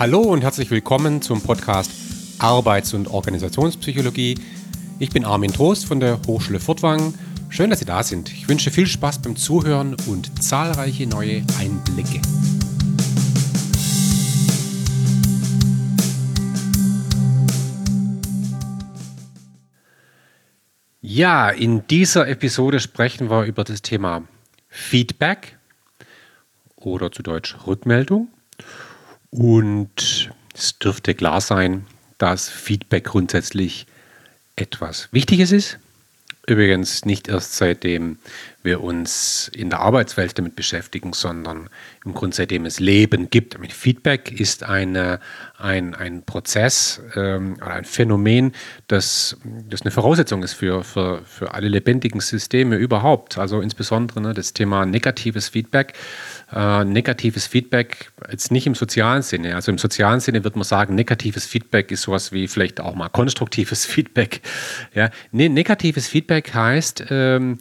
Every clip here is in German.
Hallo und herzlich willkommen zum Podcast Arbeits- und Organisationspsychologie. Ich bin Armin Trost von der Hochschule Furtwangen. Schön, dass Sie da sind. Ich wünsche viel Spaß beim Zuhören und zahlreiche neue Einblicke. Ja, in dieser Episode sprechen wir über das Thema Feedback oder zu Deutsch Rückmeldung. Und es dürfte klar sein, dass Feedback grundsätzlich etwas Wichtiges ist. Übrigens nicht erst seitdem wir uns in der Arbeitswelt damit beschäftigen, sondern im Grunde seitdem es Leben gibt. Mit Feedback ist eine, ein, ein Prozess ähm, oder ein Phänomen, das, das eine Voraussetzung ist für, für, für alle lebendigen Systeme überhaupt. Also insbesondere ne, das Thema negatives Feedback. Äh, negatives Feedback jetzt nicht im sozialen Sinne. Also im sozialen Sinne wird man sagen, negatives Feedback ist sowas wie vielleicht auch mal konstruktives Feedback. Ja, ne, negatives Feedback heißt, ähm,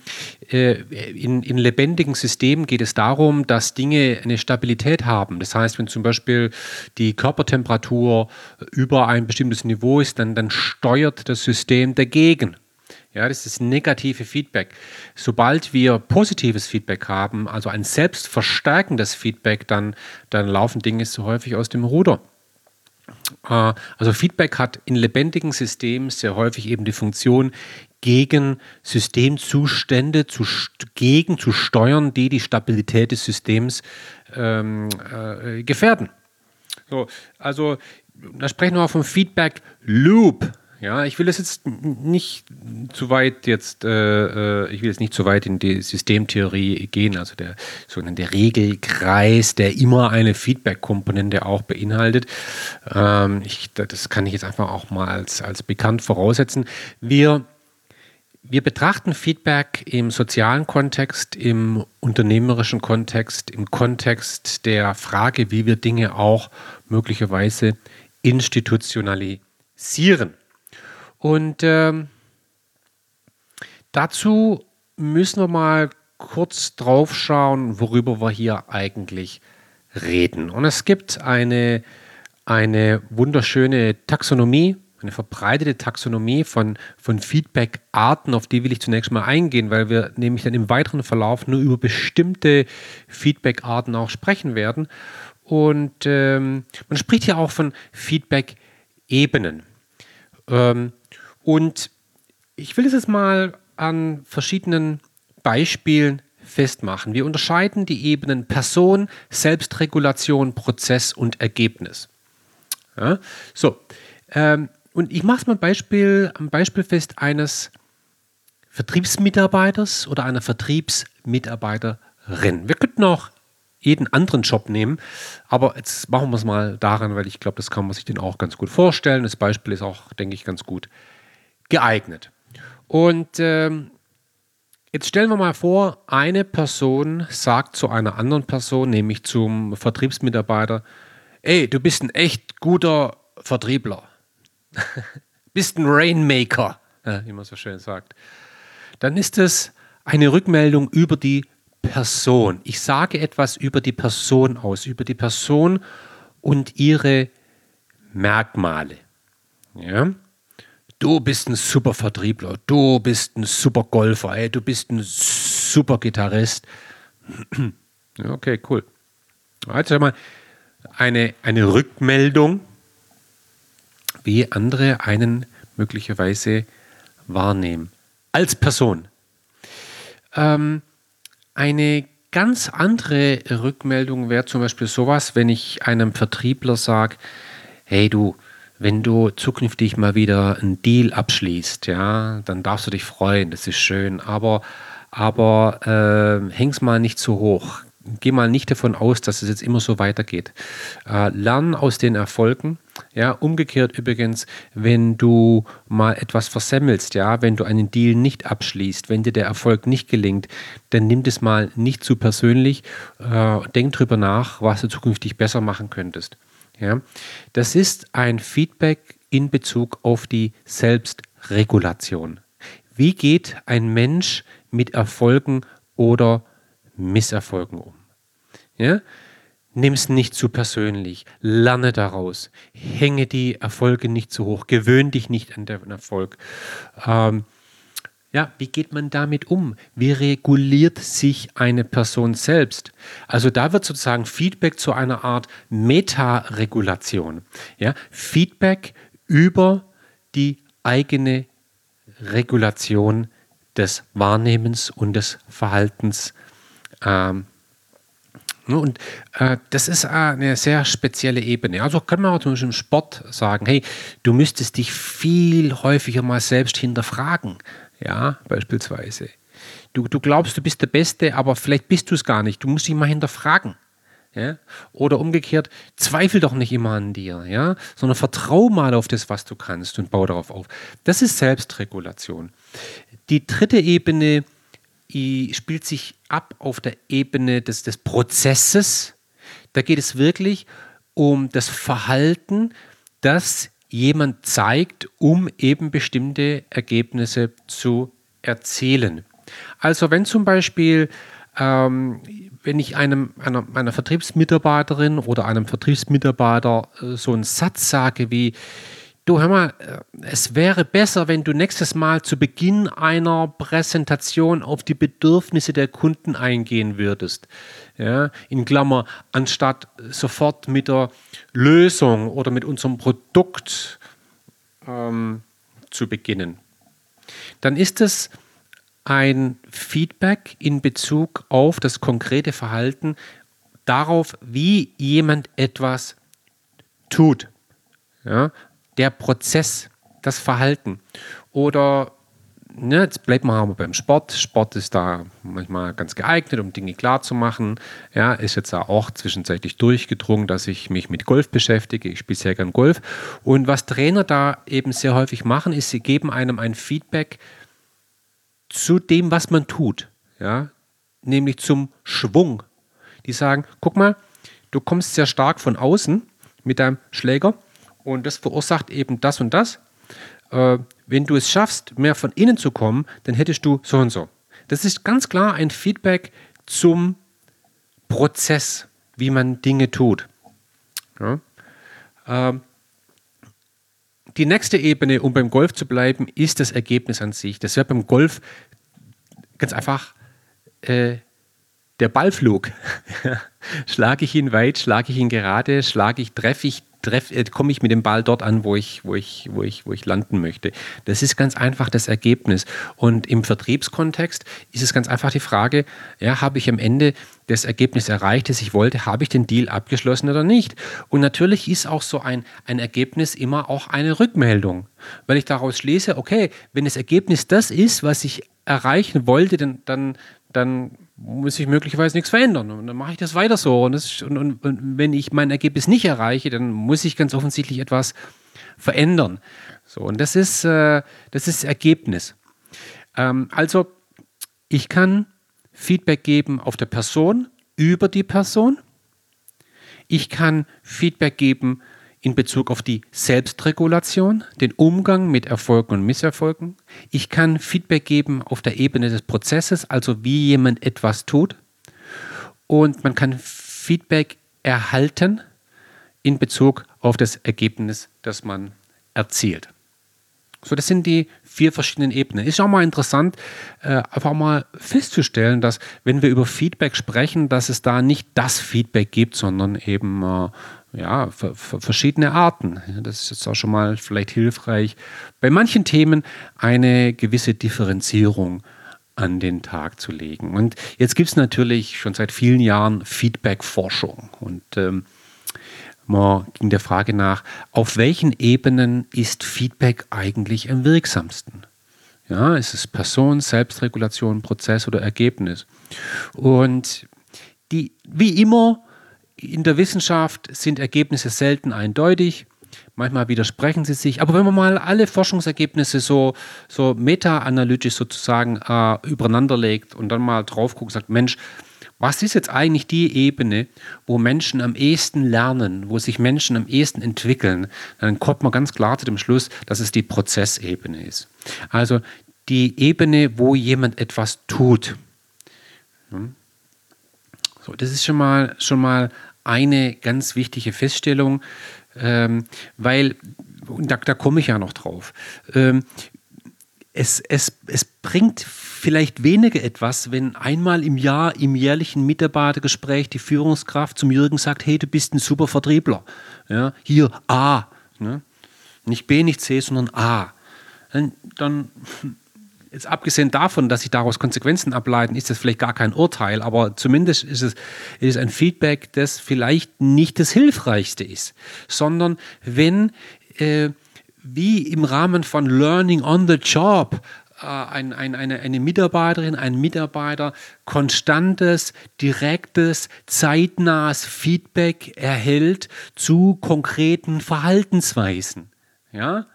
äh, in, in lebendigen Systemen geht es darum, dass Dinge eine Stabilität haben. Das heißt, wenn zum Beispiel die Körpertemperatur über ein bestimmtes Niveau ist, dann, dann steuert das System dagegen. Ja, das ist negative Feedback. Sobald wir positives Feedback haben, also ein selbstverstärkendes Feedback, dann, dann laufen Dinge so häufig aus dem Ruder. Äh, also Feedback hat in lebendigen Systemen sehr häufig eben die Funktion, gegen Systemzustände zu, gegen zu steuern, die die Stabilität des Systems ähm, äh, gefährden. So, also da sprechen wir auch vom Feedback Loop. Ja, ich will das jetzt nicht zu weit jetzt, äh, äh, ich will jetzt nicht zu weit in die Systemtheorie gehen, also der sogenannte Regelkreis, der immer eine Feedback-Komponente auch beinhaltet. Ähm, ich, das kann ich jetzt einfach auch mal als, als bekannt voraussetzen. Wir wir betrachten Feedback im sozialen Kontext, im unternehmerischen Kontext, im Kontext der Frage, wie wir Dinge auch möglicherweise institutionalisieren. Und ähm, dazu müssen wir mal kurz drauf schauen, worüber wir hier eigentlich reden. Und es gibt eine, eine wunderschöne Taxonomie eine verbreitete Taxonomie von, von Feedback-Arten, auf die will ich zunächst mal eingehen, weil wir nämlich dann im weiteren Verlauf nur über bestimmte Feedback-Arten auch sprechen werden. Und ähm, man spricht ja auch von Feedback-Ebenen. Ähm, und ich will es jetzt mal an verschiedenen Beispielen festmachen. Wir unterscheiden die Ebenen Person, Selbstregulation, Prozess und Ergebnis. Ja? So, ähm, und ich mache es mal Beispiel, am Beispiel fest eines Vertriebsmitarbeiters oder einer Vertriebsmitarbeiterin. Wir könnten auch jeden anderen Job nehmen, aber jetzt machen wir es mal daran, weil ich glaube, das kann man sich den auch ganz gut vorstellen. Das Beispiel ist auch, denke ich, ganz gut geeignet. Und ähm, jetzt stellen wir mal vor, eine Person sagt zu einer anderen Person, nämlich zum Vertriebsmitarbeiter, ey, du bist ein echt guter Vertriebler. bist ein Rainmaker, wie man so schön sagt, dann ist es eine Rückmeldung über die Person. Ich sage etwas über die Person aus, über die Person und ihre Merkmale. Ja? Du bist ein super Vertriebler, du bist ein super Golfer, ey, du bist ein super Gitarrist. okay, cool. Also mal eine, eine Rückmeldung wie andere einen möglicherweise wahrnehmen. Als Person. Ähm, eine ganz andere Rückmeldung wäre zum Beispiel sowas, wenn ich einem Vertriebler sage, hey du, wenn du zukünftig mal wieder einen Deal abschließt, ja, dann darfst du dich freuen, das ist schön, aber, aber äh, häng's mal nicht zu hoch. Geh mal nicht davon aus, dass es jetzt immer so weitergeht. Äh, lern aus den Erfolgen ja, umgekehrt übrigens, wenn du mal etwas versemmelst, ja, wenn du einen Deal nicht abschließt, wenn dir der Erfolg nicht gelingt, dann nimm das mal nicht zu persönlich. Äh, denk drüber nach, was du zukünftig besser machen könntest. Ja, das ist ein Feedback in Bezug auf die Selbstregulation. Wie geht ein Mensch mit Erfolgen oder Misserfolgen um? Ja? Nimm es nicht zu persönlich. Lerne daraus. Hänge die Erfolge nicht zu hoch. Gewöhn dich nicht an den Erfolg. Ähm, ja, wie geht man damit um? Wie reguliert sich eine Person selbst? Also da wird sozusagen Feedback zu einer Art Metaregulation. Ja, Feedback über die eigene Regulation des Wahrnehmens und des Verhaltens. Ähm, Ne, und äh, das ist eine sehr spezielle Ebene. Also kann man auch zum Beispiel im Sport sagen, hey, du müsstest dich viel häufiger mal selbst hinterfragen. Ja, beispielsweise. Du, du glaubst, du bist der Beste, aber vielleicht bist du es gar nicht. Du musst dich mal hinterfragen. Ja? Oder umgekehrt, zweifel doch nicht immer an dir, ja? sondern vertrau mal auf das, was du kannst und baue darauf auf. Das ist Selbstregulation. Die dritte Ebene spielt sich ab auf der Ebene des, des Prozesses. Da geht es wirklich um das Verhalten, das jemand zeigt, um eben bestimmte Ergebnisse zu erzielen. Also wenn zum Beispiel, ähm, wenn ich einem, einer, einer Vertriebsmitarbeiterin oder einem Vertriebsmitarbeiter äh, so einen Satz sage wie, du hör mal, äh, es wäre besser, wenn du nächstes Mal zu Beginn einer Präsentation auf die Bedürfnisse der Kunden eingehen würdest. Ja, in Klammer, anstatt sofort mit der Lösung oder mit unserem Produkt ähm, zu beginnen. Dann ist es ein Feedback in Bezug auf das konkrete Verhalten, darauf, wie jemand etwas tut. Ja, der Prozess, das Verhalten. Oder ne, jetzt bleibt man aber beim Sport. Sport ist da manchmal ganz geeignet, um Dinge klar zu machen. Ja, ist jetzt auch zwischenzeitlich durchgedrungen, dass ich mich mit Golf beschäftige. Ich spiele sehr gern Golf. Und was Trainer da eben sehr häufig machen, ist, sie geben einem ein Feedback zu dem, was man tut. Ja, nämlich zum Schwung. Die sagen, guck mal, du kommst sehr stark von außen mit deinem Schläger und das verursacht eben das und das. Äh, wenn du es schaffst, mehr von innen zu kommen, dann hättest du so und so. Das ist ganz klar ein Feedback zum Prozess, wie man Dinge tut. Ja. Ähm, die nächste Ebene, um beim Golf zu bleiben, ist das Ergebnis an sich. Das wäre beim Golf ganz einfach äh, der Ballflug. schlage ich ihn weit, schlage ich ihn gerade, schlage ich, treffe ich äh, komme ich mit dem Ball dort an, wo ich, wo, ich, wo, ich, wo ich landen möchte. Das ist ganz einfach das Ergebnis. Und im Vertriebskontext ist es ganz einfach die Frage, ja, habe ich am Ende das Ergebnis erreicht, das ich wollte, habe ich den Deal abgeschlossen oder nicht? Und natürlich ist auch so ein, ein Ergebnis immer auch eine Rückmeldung, weil ich daraus schließe, okay, wenn das Ergebnis das ist, was ich erreichen wollte, dann, dann, dann muss ich möglicherweise nichts verändern. Und dann mache ich das weiter so. Und, das, und, und, und, wenn ich mein Ergebnis nicht erreiche, dann muss ich ganz offensichtlich etwas verändern. So, und das ist, äh, das ist Ergebnis. Ähm, also, ich kann Feedback geben auf der Person, über die Person. Ich kann Feedback geben in Bezug auf die Selbstregulation, den Umgang mit Erfolgen und Misserfolgen. Ich kann Feedback geben auf der Ebene des Prozesses, also wie jemand etwas tut. Und man kann Feedback erhalten in Bezug auf das Ergebnis, das man erzielt. So, das sind die vier verschiedenen Ebenen. Ist auch mal interessant, äh, einfach mal festzustellen, dass wenn wir über Feedback sprechen, dass es da nicht das Feedback gibt, sondern eben äh, ja, verschiedene Arten. Das ist jetzt auch schon mal vielleicht hilfreich, bei manchen Themen eine gewisse Differenzierung an den Tag zu legen. Und jetzt gibt es natürlich schon seit vielen Jahren Feedback-Forschung. Und ähm, man ging der Frage nach, auf welchen Ebenen ist Feedback eigentlich am wirksamsten? Ja, ist es Person, Selbstregulation, Prozess oder Ergebnis? Und die, wie immer, in der Wissenschaft sind Ergebnisse selten eindeutig. Manchmal widersprechen sie sich. Aber wenn man mal alle Forschungsergebnisse so, so meta-analytisch sozusagen äh, übereinander legt und dann mal drauf guckt und sagt, Mensch, was ist jetzt eigentlich die Ebene, wo Menschen am ehesten lernen, wo sich Menschen am ehesten entwickeln, dann kommt man ganz klar zu dem Schluss, dass es die Prozessebene ist. Also die Ebene, wo jemand etwas tut. Hm? So, das ist schon mal, schon mal eine ganz wichtige Feststellung, ähm, weil, da, da komme ich ja noch drauf, ähm, es, es, es bringt vielleicht weniger etwas, wenn einmal im Jahr im jährlichen Mitarbeitergespräch die Führungskraft zum Jürgen sagt, hey, du bist ein super Vertriebler. Ja, hier A. Ne? Nicht B, nicht C, sondern A. Dann, dann jetzt abgesehen davon, dass sich daraus Konsequenzen ableiten, ist das vielleicht gar kein Urteil, aber zumindest ist es ist ein Feedback, das vielleicht nicht das Hilfreichste ist, sondern wenn äh, wie im Rahmen von Learning on the Job äh, ein, ein, eine, eine Mitarbeiterin, ein Mitarbeiter konstantes, direktes, zeitnahes Feedback erhält zu konkreten Verhaltensweisen. Ja?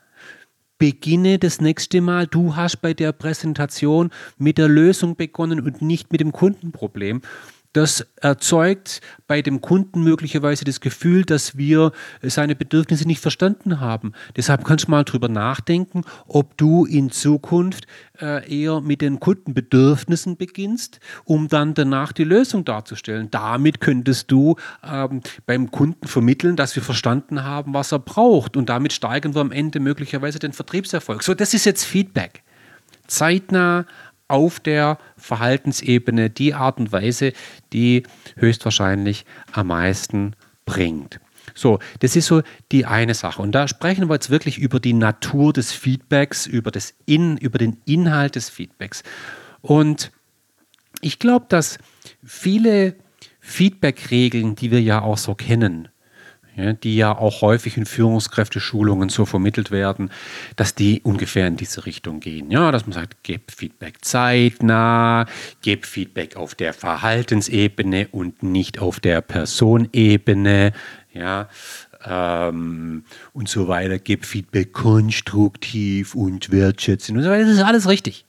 Beginne das nächste Mal, du hast bei der Präsentation mit der Lösung begonnen und nicht mit dem Kundenproblem. Das erzeugt bei dem Kunden möglicherweise das Gefühl, dass wir seine Bedürfnisse nicht verstanden haben. Deshalb kannst du mal drüber nachdenken, ob du in Zukunft äh, eher mit den Kundenbedürfnissen beginnst, um dann danach die Lösung darzustellen. Damit könntest du ähm, beim Kunden vermitteln, dass wir verstanden haben, was er braucht. Und damit steigern wir am Ende möglicherweise den Vertriebserfolg. So, das ist jetzt Feedback. Zeitnah auf der Verhaltensebene die Art und Weise, die höchstwahrscheinlich am meisten bringt. So, das ist so die eine Sache. Und da sprechen wir jetzt wirklich über die Natur des Feedbacks, über, das In, über den Inhalt des Feedbacks. Und ich glaube, dass viele Feedback-Regeln, die wir ja auch so kennen, ja, die ja auch häufig in Führungskräfteschulungen so vermittelt werden, dass die ungefähr in diese Richtung gehen. Ja, dass man sagt, gib Feedback zeitnah, gib Feedback auf der Verhaltensebene und nicht auf der Personebene. Ja, ähm, und so weiter, gib Feedback konstruktiv und wertschätzend und so weiter. Das ist alles richtig.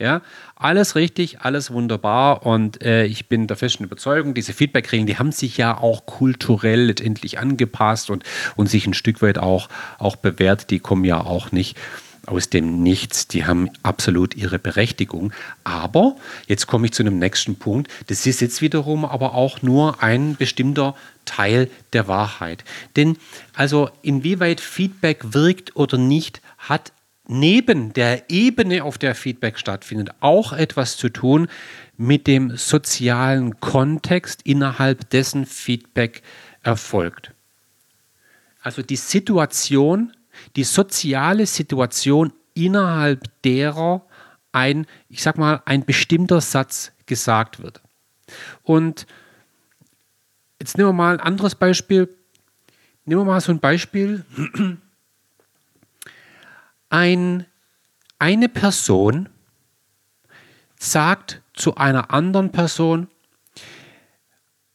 Ja, alles richtig, alles wunderbar und äh, ich bin der festen Überzeugung, diese Feedback-Regeln, die haben sich ja auch kulturell letztendlich angepasst und, und sich ein Stück weit auch, auch bewährt. Die kommen ja auch nicht aus dem Nichts, die haben absolut ihre Berechtigung. Aber jetzt komme ich zu einem nächsten Punkt. Das ist jetzt wiederum aber auch nur ein bestimmter Teil der Wahrheit. Denn also inwieweit Feedback wirkt oder nicht, hat neben der Ebene, auf der Feedback stattfindet, auch etwas zu tun mit dem sozialen Kontext, innerhalb dessen Feedback erfolgt. Also die Situation, die soziale Situation, innerhalb derer ein, ich sag mal, ein bestimmter Satz gesagt wird. Und jetzt nehmen wir mal ein anderes Beispiel. Nehmen wir mal so ein Beispiel ein, eine Person sagt zu einer anderen Person,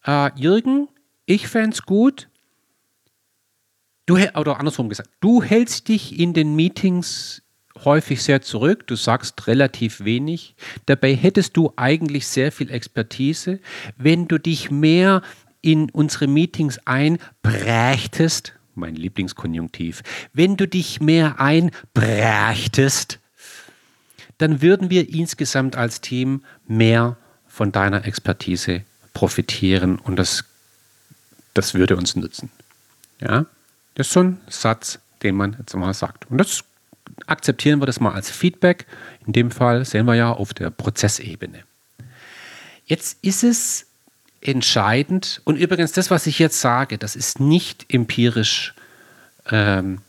äh, Jürgen, ich fände es gut, du, oder andersrum gesagt, du hältst dich in den Meetings häufig sehr zurück, du sagst relativ wenig, dabei hättest du eigentlich sehr viel Expertise, wenn du dich mehr in unsere Meetings einbrächtest, mein Lieblingskonjunktiv, wenn du dich mehr einbrächtest, dann würden wir insgesamt als Team mehr von deiner Expertise profitieren und das, das würde uns nützen. Ja? Das ist so ein Satz, den man jetzt mal sagt. Und das akzeptieren wir das mal als Feedback. In dem Fall sehen wir ja auf der Prozessebene. Jetzt ist es entscheidend. Und übrigens, das, was ich jetzt sage, das ist nicht empirisch ähm,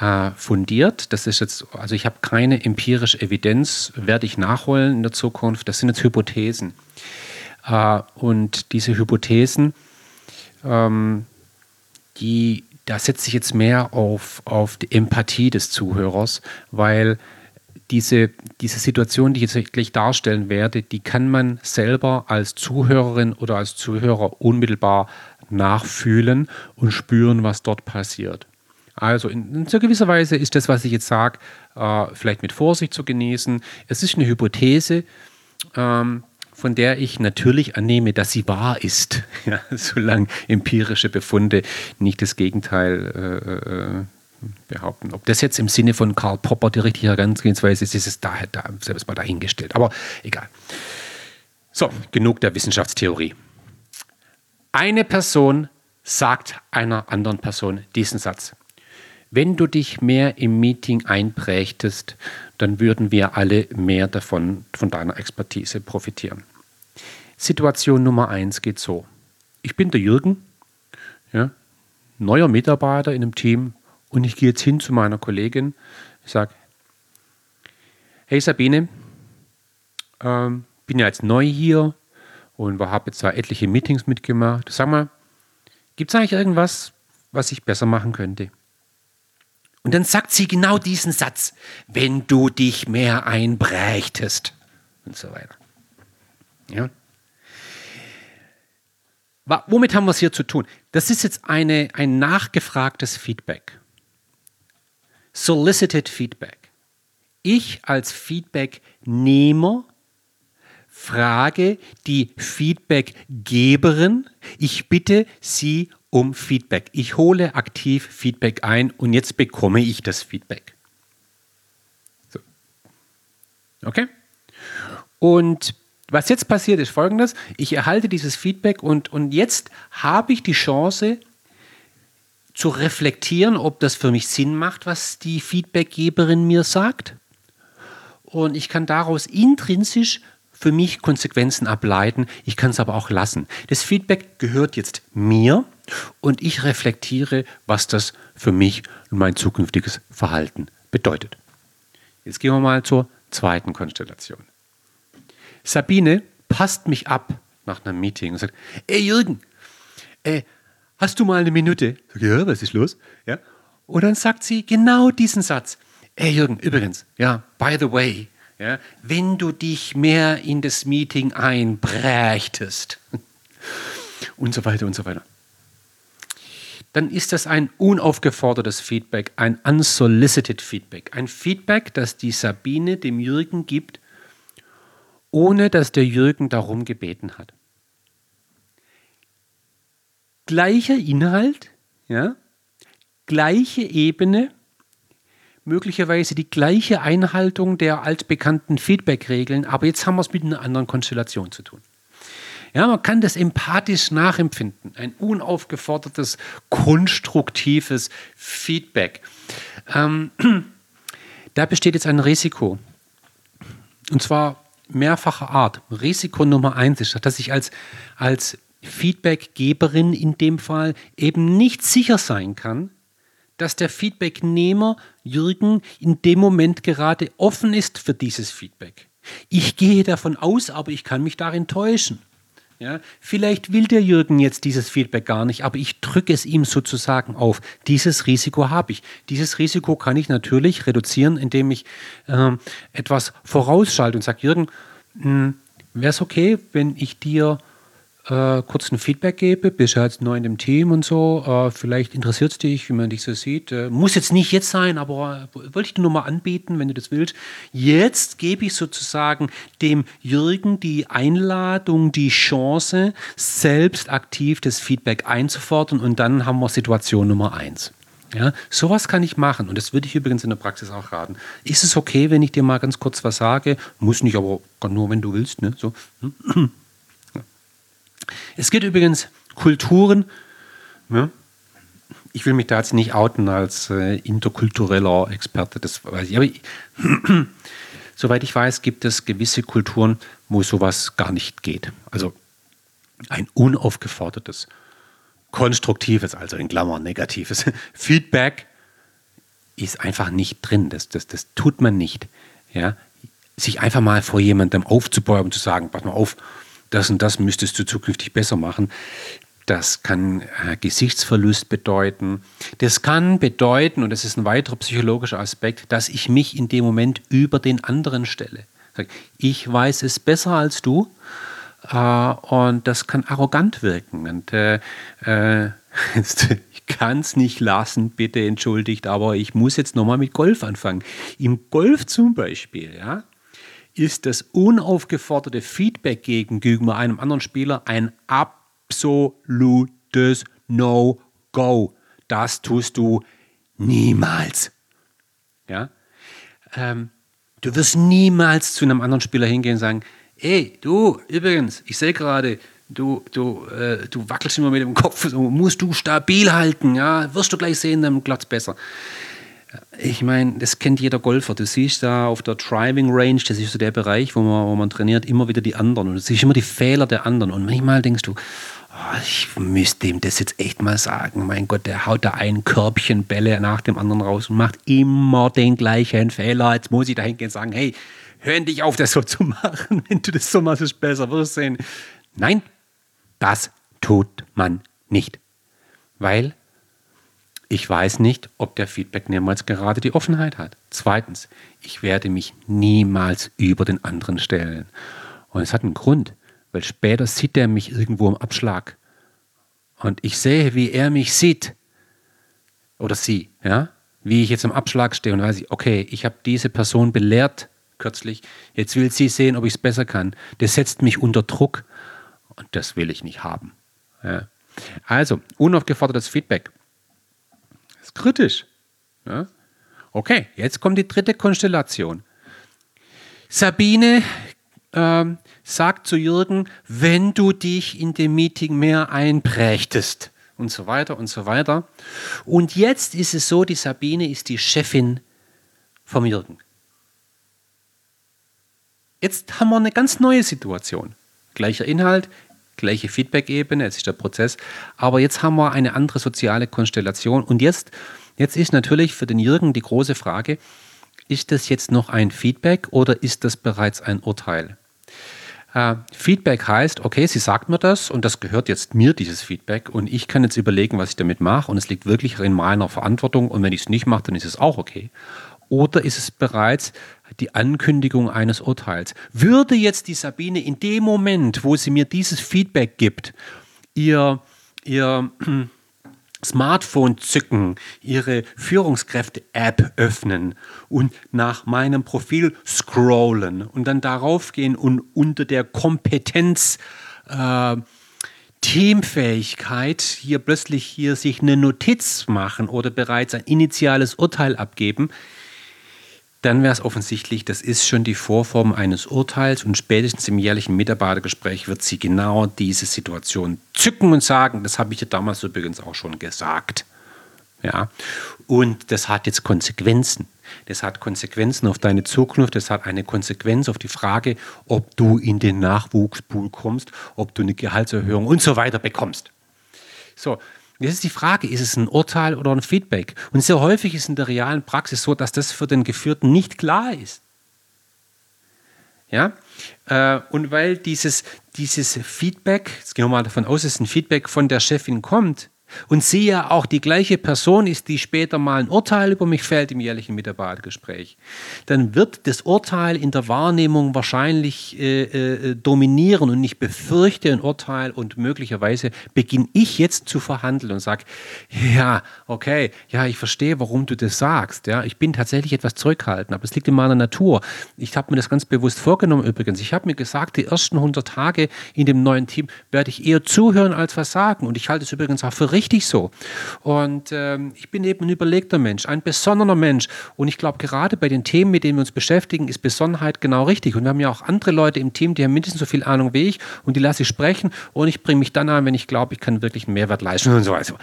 äh, fundiert. Das ist jetzt, also ich habe keine empirische Evidenz, werde ich nachholen in der Zukunft. Das sind jetzt Hypothesen. Äh, und diese Hypothesen, ähm, die, da setze ich jetzt mehr auf, auf die Empathie des Zuhörers, weil diese, diese Situation, die ich jetzt gleich darstellen werde, die kann man selber als Zuhörerin oder als Zuhörer unmittelbar nachfühlen und spüren, was dort passiert. Also in, in gewisser Weise ist das, was ich jetzt sage, äh, vielleicht mit Vorsicht zu genießen. Es ist eine Hypothese, ähm, von der ich natürlich annehme, dass sie wahr ist, ja, solange empirische Befunde nicht das Gegenteil äh, äh behaupten. Ob das jetzt im Sinne von Karl Popper die richtige Herangehensweise ist, ist es da, da selbst mal dahingestellt. Aber egal. So, genug der Wissenschaftstheorie. Eine Person sagt einer anderen Person diesen Satz. Wenn du dich mehr im Meeting einprächtest, dann würden wir alle mehr davon, von deiner Expertise profitieren. Situation Nummer eins geht so. Ich bin der Jürgen, ja, neuer Mitarbeiter in einem Team und ich gehe jetzt hin zu meiner Kollegin. Ich sage, hey Sabine, ähm, bin ja jetzt neu hier und habe jetzt zwar etliche Meetings mitgemacht. Sag mal, gibt es eigentlich irgendwas, was ich besser machen könnte? Und dann sagt sie genau diesen Satz, wenn du dich mehr einbrächtest und so weiter. Ja. Womit haben wir es hier zu tun? Das ist jetzt eine, ein nachgefragtes Feedback. Solicited Feedback. Ich als Feedbacknehmer frage die Feedbackgeberin, ich bitte sie um Feedback. Ich hole aktiv Feedback ein und jetzt bekomme ich das Feedback. So. Okay? Und was jetzt passiert ist folgendes, ich erhalte dieses Feedback und, und jetzt habe ich die Chance zu reflektieren, ob das für mich Sinn macht, was die Feedbackgeberin mir sagt. Und ich kann daraus intrinsisch für mich Konsequenzen ableiten. Ich kann es aber auch lassen. Das Feedback gehört jetzt mir und ich reflektiere, was das für mich und mein zukünftiges Verhalten bedeutet. Jetzt gehen wir mal zur zweiten Konstellation. Sabine passt mich ab nach einem Meeting und sagt, ey Jürgen, ey, hast du mal eine Minute? Sag, ja, was ist los? Ja. Und dann sagt sie genau diesen Satz. Ey Jürgen, übrigens, ja, by the way, ja, wenn du dich mehr in das Meeting einbrächtest und so weiter und so weiter, dann ist das ein unaufgefordertes Feedback, ein unsolicited Feedback, ein Feedback, das die Sabine dem Jürgen gibt, ohne dass der Jürgen darum gebeten hat. Gleicher Inhalt, ja, gleiche Ebene, möglicherweise die gleiche Einhaltung der altbekannten Feedback-Regeln, aber jetzt haben wir es mit einer anderen Konstellation zu tun. Ja, man kann das empathisch nachempfinden. Ein unaufgefordertes, konstruktives Feedback. Ähm, da besteht jetzt ein Risiko. Und zwar mehrfacher Art. Risiko Nummer eins ist, dass ich als, als Feedbackgeberin in dem Fall eben nicht sicher sein kann, dass der Feedbacknehmer Jürgen in dem Moment gerade offen ist für dieses Feedback. Ich gehe davon aus, aber ich kann mich darin täuschen. Ja, vielleicht will der Jürgen jetzt dieses Feedback gar nicht, aber ich drücke es ihm sozusagen auf. Dieses Risiko habe ich. Dieses Risiko kann ich natürlich reduzieren, indem ich äh, etwas vorausschalte und sage, Jürgen, hm, wäre es okay, wenn ich dir äh, kurz ein Feedback gebe, bist ja jetzt neu in dem Team und so, äh, vielleicht interessiert es dich, wie man dich so sieht. Äh, muss jetzt nicht jetzt sein, aber äh, wollte ich dir nur mal anbieten, wenn du das willst. Jetzt gebe ich sozusagen dem Jürgen die Einladung, die Chance, selbst aktiv das Feedback einzufordern und dann haben wir Situation Nummer eins. Ja, sowas kann ich machen und das würde ich übrigens in der Praxis auch raten. Ist es okay, wenn ich dir mal ganz kurz was sage? Muss nicht, aber nur wenn du willst. Ne? So. Es gibt übrigens Kulturen, ja, ich will mich da jetzt nicht outen als äh, interkultureller Experte, das weiß ich, aber ich, soweit ich weiß, gibt es gewisse Kulturen, wo sowas gar nicht geht. Also ein unaufgefordertes, konstruktives, also in Klammern negatives Feedback ist einfach nicht drin. Das, das, das tut man nicht. Ja? Sich einfach mal vor jemandem aufzubäumen und zu sagen, pass mal auf, das und das müsstest du zukünftig besser machen. Das kann äh, Gesichtsverlust bedeuten. Das kann bedeuten, und das ist ein weiterer psychologischer Aspekt, dass ich mich in dem Moment über den anderen stelle. Ich weiß es besser als du. Äh, und das kann arrogant wirken. Und äh, äh ich kann es nicht lassen, bitte entschuldigt, aber ich muss jetzt nochmal mit Golf anfangen. Im Golf zum Beispiel, ja, ist das unaufgeforderte Feedback gegenüber einem anderen Spieler ein absolutes No-Go. Das tust du niemals. Ja? Ähm, du wirst niemals zu einem anderen Spieler hingehen und sagen, ey, du, übrigens, ich sehe gerade, du, du, äh, du wackelst immer mit dem Kopf, musst du stabil halten, ja, wirst du gleich sehen, dann klappt es besser. Ich meine, das kennt jeder Golfer. Du siehst da auf der Driving Range, das ist so der Bereich, wo man, wo man trainiert, immer wieder die anderen. Und du siehst immer die Fehler der anderen. Und manchmal denkst du, oh, ich müsste ihm das jetzt echt mal sagen. Mein Gott, der haut da ein Körbchen Bälle nach dem anderen raus und macht immer den gleichen Fehler. Jetzt muss ich da hingehen und sagen, hey, hör dich auf, das so zu machen. Wenn du das so machst, ist es besser. Wirst sehen. Nein, das tut man nicht. Weil ich weiß nicht, ob der Feedback niemals gerade die Offenheit hat. Zweitens, ich werde mich niemals über den anderen stellen. Und es hat einen Grund, weil später sieht er mich irgendwo im Abschlag. Und ich sehe, wie er mich sieht. Oder sie, ja? Wie ich jetzt im Abschlag stehe und weiß ich, okay, ich habe diese Person belehrt kürzlich, jetzt will sie sehen, ob ich es besser kann. Das setzt mich unter Druck und das will ich nicht haben. Ja. Also, unaufgefordertes Feedback. Ist kritisch. Ja. Okay, jetzt kommt die dritte Konstellation. Sabine ähm, sagt zu Jürgen, wenn du dich in dem Meeting mehr einprächtest und so weiter und so weiter. Und jetzt ist es so, die Sabine ist die Chefin vom Jürgen. Jetzt haben wir eine ganz neue Situation. Gleicher Inhalt, gleiche Feedback-Ebene, es ist der Prozess, aber jetzt haben wir eine andere soziale Konstellation. Und jetzt, jetzt ist natürlich für den Jürgen die große Frage, ist das jetzt noch ein Feedback oder ist das bereits ein Urteil? Äh, Feedback heißt, okay, sie sagt mir das und das gehört jetzt mir, dieses Feedback, und ich kann jetzt überlegen, was ich damit mache. Und es liegt wirklich in meiner Verantwortung. Und wenn ich es nicht mache, dann ist es auch okay. Oder ist es bereits die Ankündigung eines Urteils? Würde jetzt die Sabine in dem Moment, wo sie mir dieses Feedback gibt, ihr, ihr Smartphone zücken, ihre Führungskräfte-App öffnen und nach meinem Profil scrollen und dann darauf gehen und unter der Kompetenz äh, Teamfähigkeit hier plötzlich hier sich eine Notiz machen oder bereits ein initiales Urteil abgeben, dann wäre es offensichtlich, das ist schon die Vorform eines Urteils und spätestens im jährlichen Mitarbeitergespräch wird sie genau diese Situation zücken und sagen, das habe ich dir damals übrigens auch schon gesagt. Ja, und das hat jetzt Konsequenzen. Das hat Konsequenzen auf deine Zukunft, das hat eine Konsequenz auf die Frage, ob du in den Nachwuchspool kommst, ob du eine Gehaltserhöhung und so weiter bekommst. So, Jetzt ist die Frage, ist es ein Urteil oder ein Feedback? Und sehr häufig ist in der realen Praxis so, dass das für den Geführten nicht klar ist. Ja? Äh, und weil dieses, dieses Feedback, jetzt gehen wir mal davon aus, dass ein Feedback von der Chefin kommt, und sie ja auch die gleiche Person ist, die später mal ein Urteil über mich fällt im jährlichen Mitarbeitergespräch, dann wird das Urteil in der Wahrnehmung wahrscheinlich äh, äh, dominieren und ich befürchte ein Urteil und möglicherweise beginne ich jetzt zu verhandeln und sage, ja, okay, ja, ich verstehe, warum du das sagst. Ja, ich bin tatsächlich etwas zurückhaltend, aber es liegt in meiner Natur. Ich habe mir das ganz bewusst vorgenommen übrigens. Ich habe mir gesagt, die ersten 100 Tage in dem neuen Team werde ich eher zuhören als was sagen und ich halte es übrigens auch für richtig richtig so. Und ähm, ich bin eben ein überlegter Mensch, ein besonnener Mensch. Und ich glaube, gerade bei den Themen, mit denen wir uns beschäftigen, ist Besonnenheit genau richtig. Und wir haben ja auch andere Leute im Team, die haben mindestens so viel Ahnung wie ich und die lasse ich sprechen und ich bringe mich dann an, wenn ich glaube, ich kann wirklich einen Mehrwert leisten und so weiter.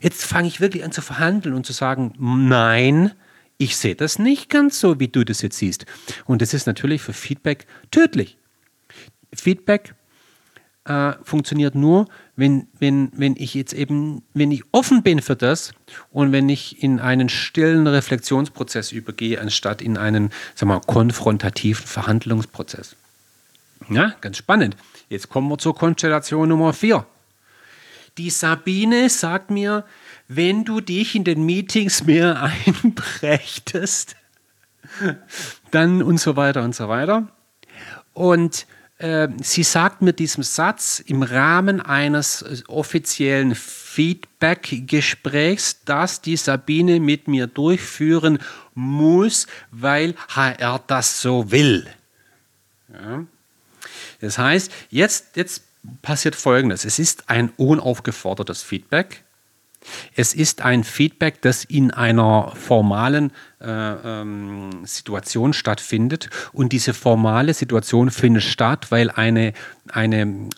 Jetzt fange ich wirklich an zu verhandeln und zu sagen, nein, ich sehe das nicht ganz so, wie du das jetzt siehst. Und das ist natürlich für Feedback tödlich. Feedback äh, funktioniert nur, wenn, wenn, wenn ich jetzt eben, wenn ich offen bin für das und wenn ich in einen stillen Reflexionsprozess übergehe, anstatt in einen, sagen wir mal, konfrontativen Verhandlungsprozess. Ja, ganz spannend. Jetzt kommen wir zur Konstellation Nummer 4. Die Sabine sagt mir, wenn du dich in den Meetings mehr einbrächtest, dann und so weiter und so weiter. Und äh, sie sagt mir diesen Satz im Rahmen eines äh, offiziellen Feedback-Gesprächs, das die Sabine mit mir durchführen muss, weil HR das so will. Ja. Das heißt, jetzt, jetzt passiert Folgendes. Es ist ein unaufgefordertes Feedback. Es ist ein Feedback, das in einer formalen äh, ähm, Situation stattfindet. Und diese formale Situation findet statt, weil eine, eine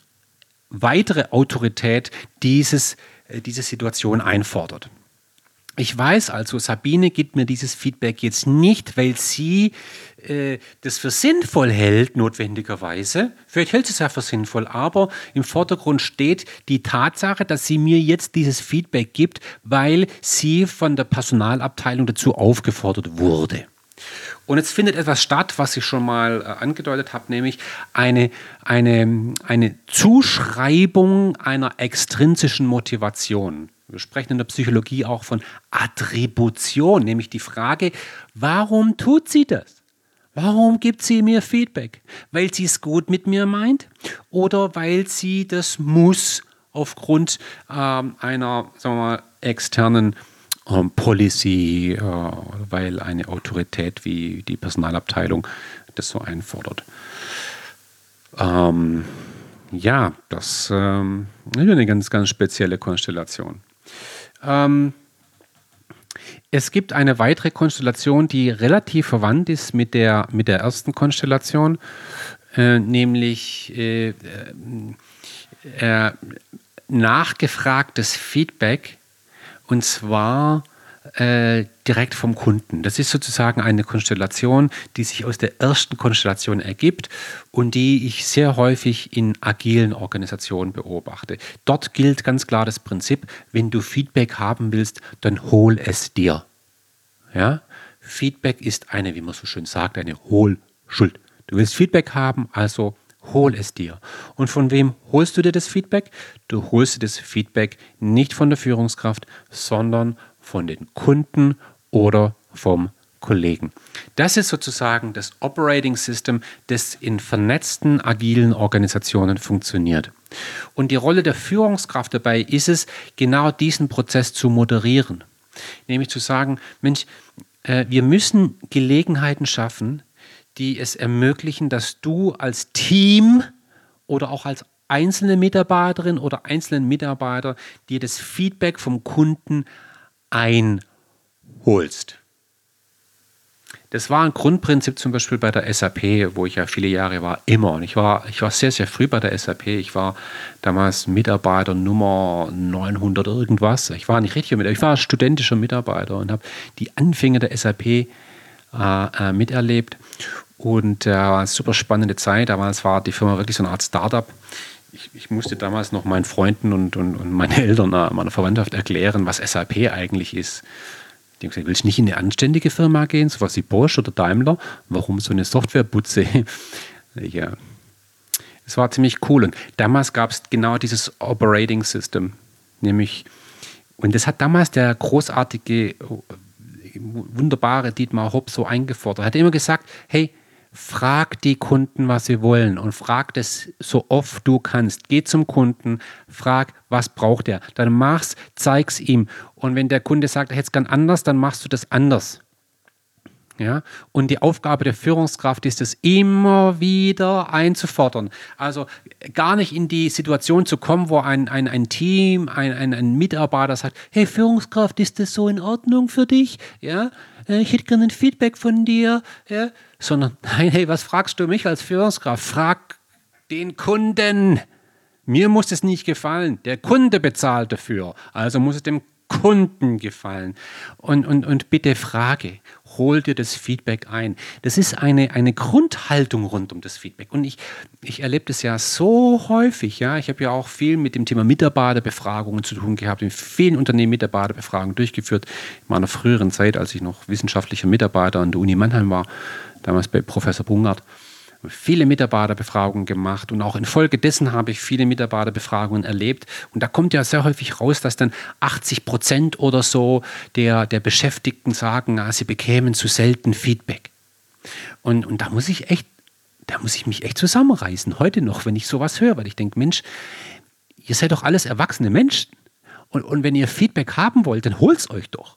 weitere Autorität dieses, äh, diese Situation einfordert. Ich weiß also, Sabine gibt mir dieses Feedback jetzt nicht, weil sie äh, das für sinnvoll hält, notwendigerweise. Vielleicht hält es ja für sinnvoll, aber im Vordergrund steht die Tatsache, dass sie mir jetzt dieses Feedback gibt, weil sie von der Personalabteilung dazu aufgefordert wurde. Und jetzt findet etwas statt, was ich schon mal äh, angedeutet habe, nämlich eine, eine, eine Zuschreibung einer extrinsischen Motivation. Wir sprechen in der Psychologie auch von Attribution, nämlich die Frage, warum tut sie das? Warum gibt sie mir Feedback? Weil sie es gut mit mir meint oder weil sie das muss aufgrund ähm, einer sagen wir mal, externen ähm, Policy, äh, weil eine Autorität wie die Personalabteilung das so einfordert. Ähm, ja, das ähm, ist eine ganz, ganz spezielle Konstellation. Ähm, es gibt eine weitere Konstellation, die relativ verwandt ist mit der, mit der ersten Konstellation, äh, nämlich äh, äh, nachgefragtes Feedback. Und zwar äh, direkt vom Kunden. Das ist sozusagen eine Konstellation, die sich aus der ersten Konstellation ergibt und die ich sehr häufig in agilen Organisationen beobachte. Dort gilt ganz klar das Prinzip, wenn du Feedback haben willst, dann hol es dir. Ja? Feedback ist eine, wie man so schön sagt, eine Hohlschuld. Du willst Feedback haben, also hol es dir. Und von wem holst du dir das Feedback? Du holst dir das Feedback nicht von der Führungskraft, sondern von den Kunden oder vom Kollegen. Das ist sozusagen das Operating System, das in vernetzten, agilen Organisationen funktioniert. Und die Rolle der Führungskraft dabei ist es, genau diesen Prozess zu moderieren. Nämlich zu sagen, Mensch, äh, wir müssen Gelegenheiten schaffen, die es ermöglichen, dass du als Team oder auch als einzelne Mitarbeiterin oder einzelnen Mitarbeiter dir das Feedback vom Kunden einholst. Das war ein Grundprinzip zum Beispiel bei der SAP, wo ich ja viele Jahre war, immer. Und ich war, ich war sehr, sehr früh bei der SAP. Ich war damals Mitarbeiter Nummer 900 irgendwas. Ich war nicht richtiger Mitarbeiter, ich war studentischer Mitarbeiter und habe die Anfänge der SAP äh, äh, miterlebt. Und äh, super spannende Zeit. Damals war die Firma wirklich so eine Art Startup ich, ich, musste damals noch meinen Freunden und, und, und meinen Eltern, äh, meiner Verwandtschaft erklären, was SAP eigentlich ist. Die haben gesagt, willst du nicht in eine anständige Firma gehen, sowas wie Bosch oder Daimler? Warum so eine Softwarebutze? ja. Es war ziemlich cool. Und damals gab es genau dieses Operating System. Nämlich, und das hat damals der großartige, wunderbare Dietmar Hopp so eingefordert. Er hat immer gesagt, hey, Frag die Kunden, was sie wollen und frag das so oft du kannst. Geh zum Kunden, frag, was braucht er. Dann mach's, zeig's ihm. Und wenn der Kunde sagt, er hätte es gern anders, dann machst du das anders. Ja, und die Aufgabe der Führungskraft ist es, immer wieder einzufordern. Also gar nicht in die Situation zu kommen, wo ein, ein, ein Team, ein, ein, ein Mitarbeiter sagt, hey Führungskraft, ist das so in Ordnung für dich? Ja, ich hätte gerne ein Feedback von dir. Ja, sondern nein, hey, was fragst du mich als Führungskraft? Frag den Kunden. Mir muss es nicht gefallen. Der Kunde bezahlt dafür. Also muss es dem Kunden gefallen. Und, und, und bitte frage, hol dir das Feedback ein. Das ist eine, eine Grundhaltung rund um das Feedback. Und ich, ich erlebe das ja so häufig. Ja? Ich habe ja auch viel mit dem Thema Mitarbeiterbefragungen zu tun gehabt, in vielen Unternehmen Mitarbeiterbefragungen durchgeführt. In meiner früheren Zeit, als ich noch wissenschaftlicher Mitarbeiter an der Uni Mannheim war, damals bei Professor Bungart viele Mitarbeiterbefragungen gemacht und auch infolgedessen habe ich viele Mitarbeiterbefragungen erlebt. Und da kommt ja sehr häufig raus, dass dann 80 Prozent oder so der, der Beschäftigten sagen, ah, sie bekämen zu selten Feedback. Und, und da muss ich echt, da muss ich mich echt zusammenreißen, heute noch, wenn ich sowas höre, weil ich denke, Mensch, ihr seid doch alles erwachsene Menschen. Und, und wenn ihr Feedback haben wollt, dann holt es euch doch.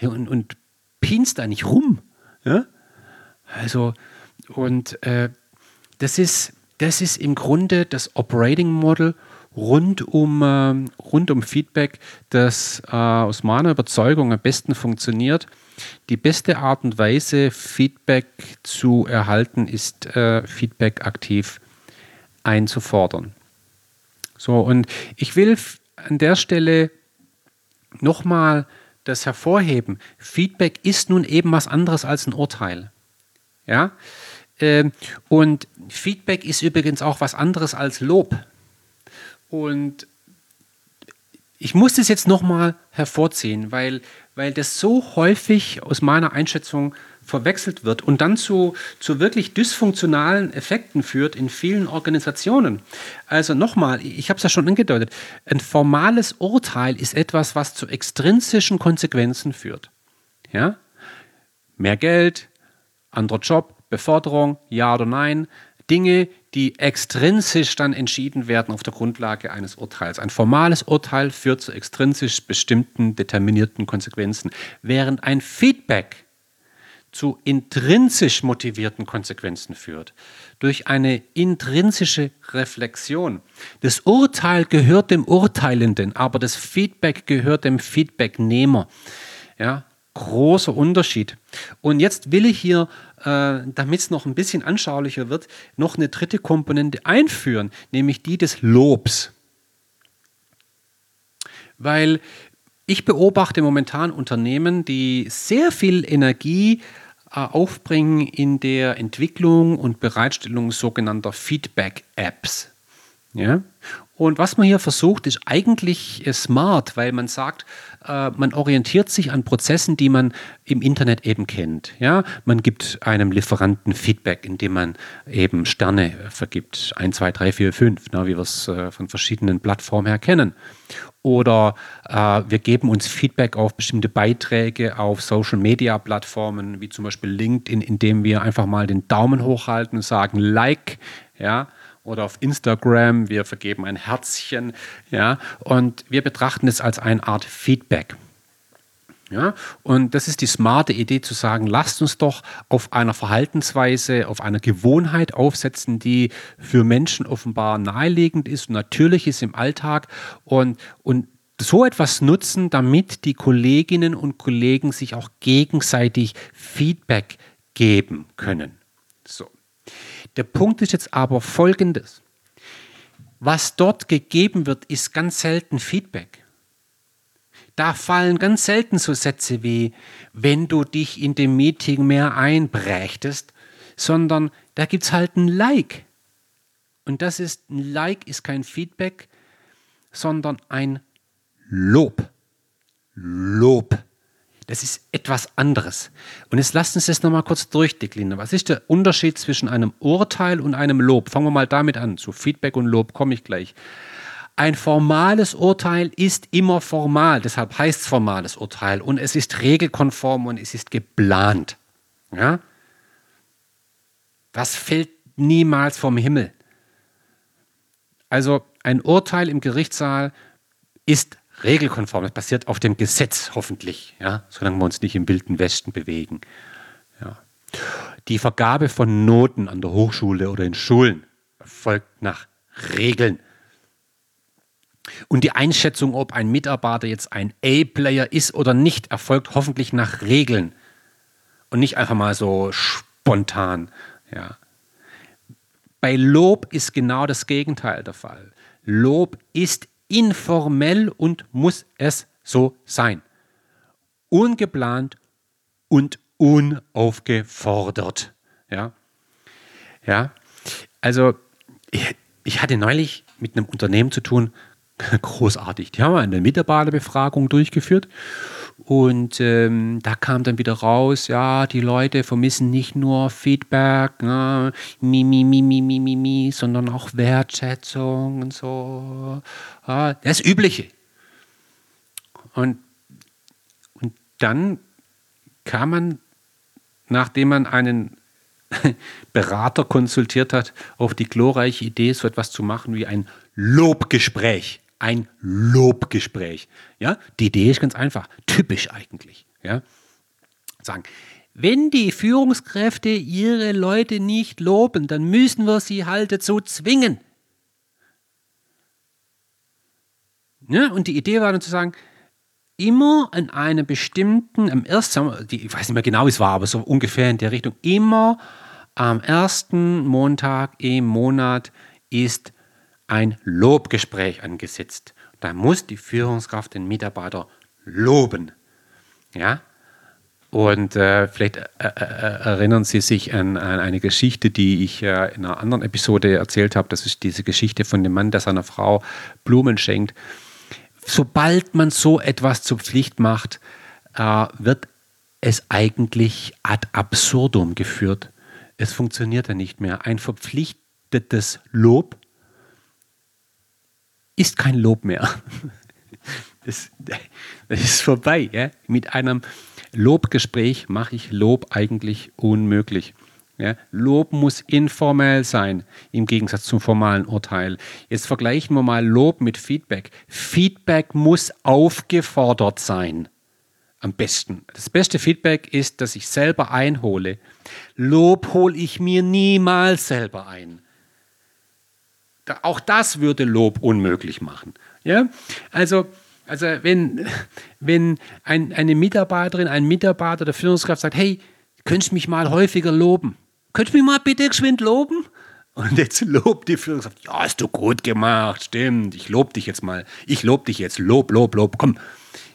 Und, und pinst da nicht rum. Ja? Also, und äh, das ist, das ist im Grunde das Operating Model rund um, äh, rund um Feedback, das äh, aus meiner Überzeugung am besten funktioniert. Die beste Art und Weise, Feedback zu erhalten, ist äh, Feedback aktiv einzufordern. So, und ich will an der Stelle nochmal das hervorheben. Feedback ist nun eben was anderes als ein Urteil. Ja? Ähm, und Feedback ist übrigens auch was anderes als Lob. Und ich muss das jetzt nochmal hervorziehen, weil, weil das so häufig aus meiner Einschätzung verwechselt wird und dann zu, zu wirklich dysfunktionalen Effekten führt in vielen Organisationen. Also nochmal, ich habe es ja schon angedeutet, ein formales Urteil ist etwas, was zu extrinsischen Konsequenzen führt. Ja? Mehr Geld, anderer Job, Beförderung, ja oder nein, Dinge, die extrinsisch dann entschieden werden auf der Grundlage eines Urteils. Ein formales Urteil führt zu extrinsisch bestimmten, determinierten Konsequenzen, während ein Feedback zu intrinsisch motivierten Konsequenzen führt, durch eine intrinsische Reflexion. Das Urteil gehört dem Urteilenden, aber das Feedback gehört dem Feedbacknehmer. Ja, großer Unterschied. Und jetzt will ich hier, äh, damit es noch ein bisschen anschaulicher wird, noch eine dritte Komponente einführen, nämlich die des Lobs. Weil ich beobachte momentan Unternehmen, die sehr viel Energie äh, aufbringen in der Entwicklung und Bereitstellung sogenannter Feedback-Apps. Ja? Und was man hier versucht, ist eigentlich äh, smart, weil man sagt, äh, man orientiert sich an Prozessen, die man im Internet eben kennt. Ja, man gibt einem Lieferanten Feedback, indem man eben Sterne vergibt, 1, 2, 3, 4, 5, wie wir es äh, von verschiedenen Plattformen her kennen. Oder äh, wir geben uns Feedback auf bestimmte Beiträge auf Social-Media-Plattformen, wie zum Beispiel LinkedIn, indem wir einfach mal den Daumen hochhalten und sagen Like, ja, oder auf Instagram, wir vergeben ein Herzchen, ja, und wir betrachten es als eine Art Feedback. Ja, und das ist die smarte Idee zu sagen, lasst uns doch auf einer Verhaltensweise, auf einer Gewohnheit aufsetzen, die für Menschen offenbar naheliegend ist und natürlich ist im Alltag und, und so etwas nutzen, damit die Kolleginnen und Kollegen sich auch gegenseitig Feedback geben können. Der Punkt ist jetzt aber folgendes. Was dort gegeben wird, ist ganz selten Feedback. Da fallen ganz selten so Sätze wie, wenn du dich in dem Meeting mehr einbrächtest, sondern da gibt es halt ein Like. Und das ist, ein Like ist kein Feedback, sondern ein Lob. Lob. Das ist etwas anderes. Und jetzt lasst uns das nochmal kurz durchdeklinieren. Was ist der Unterschied zwischen einem Urteil und einem Lob? Fangen wir mal damit an. Zu Feedback und Lob komme ich gleich. Ein formales Urteil ist immer formal, deshalb heißt es formales Urteil und es ist regelkonform und es ist geplant. Ja? Das fällt niemals vom Himmel. Also ein Urteil im Gerichtssaal ist regelkonform. Das passiert auf dem Gesetz hoffentlich, ja, solange wir uns nicht im wilden Westen bewegen. Ja. Die Vergabe von Noten an der Hochschule oder in Schulen erfolgt nach Regeln. Und die Einschätzung, ob ein Mitarbeiter jetzt ein A-Player ist oder nicht, erfolgt hoffentlich nach Regeln und nicht einfach mal so spontan. Ja. Bei Lob ist genau das Gegenteil der Fall. Lob ist informell und muss es so sein. Ungeplant und unaufgefordert. Ja, ja. also ich, ich hatte neulich mit einem Unternehmen zu tun, großartig. Die haben eine Mitarbeiterbefragung durchgeführt und ähm, da kam dann wieder raus, ja, die Leute vermissen nicht nur Feedback, ne, mi, mi, mi, mi, mi, mi, mi, sondern auch Wertschätzung und so. Ja, das Übliche. Und, und dann kam man, nachdem man einen Berater konsultiert hat, auf die glorreiche Idee, so etwas zu machen wie ein Lobgespräch ein Lobgespräch. Ja, die Idee ist ganz einfach, typisch eigentlich. Ja, sagen, wenn die Führungskräfte ihre Leute nicht loben, dann müssen wir sie halt dazu zwingen. Ja, und die Idee war dann zu sagen, immer an einem bestimmten, am ersten, ich weiß nicht mehr genau, wie es war, aber so ungefähr in der Richtung, immer am ersten Montag im Monat ist ein Lobgespräch angesetzt. Da muss die Führungskraft den Mitarbeiter loben. Ja? Und äh, vielleicht äh, äh, äh erinnern Sie sich an, an, eine Geschichte, die ich äh, in einer anderen Episode erzählt habe. Das ist diese Geschichte von dem Mann, der seiner Frau Blumen schenkt. Sobald man so etwas zur Pflicht macht, wird es eigentlich ad absurdum geführt. Es funktioniert ja nicht mehr. Ein verpflichtetes Lob ist kein Lob mehr. Das, das ist vorbei. Ja? Mit einem Lobgespräch mache ich Lob eigentlich unmöglich. Ja, Lob muss informell sein, im Gegensatz zum formalen Urteil. Jetzt vergleichen wir mal Lob mit Feedback. Feedback muss aufgefordert sein. Am besten. Das beste Feedback ist, dass ich selber einhole. Lob hole ich mir niemals selber ein. Auch das würde Lob unmöglich machen. Ja? Also, also wenn, wenn ein, eine Mitarbeiterin, ein Mitarbeiter der Führungskraft sagt, hey, könntest du mich mal häufiger loben? Könntest du mich mal bitte geschwind loben? Und jetzt lobt die Führungskraft, ja, hast du gut gemacht, stimmt, ich lobe dich jetzt mal. Ich lobe dich jetzt, lob, lob, lob, komm.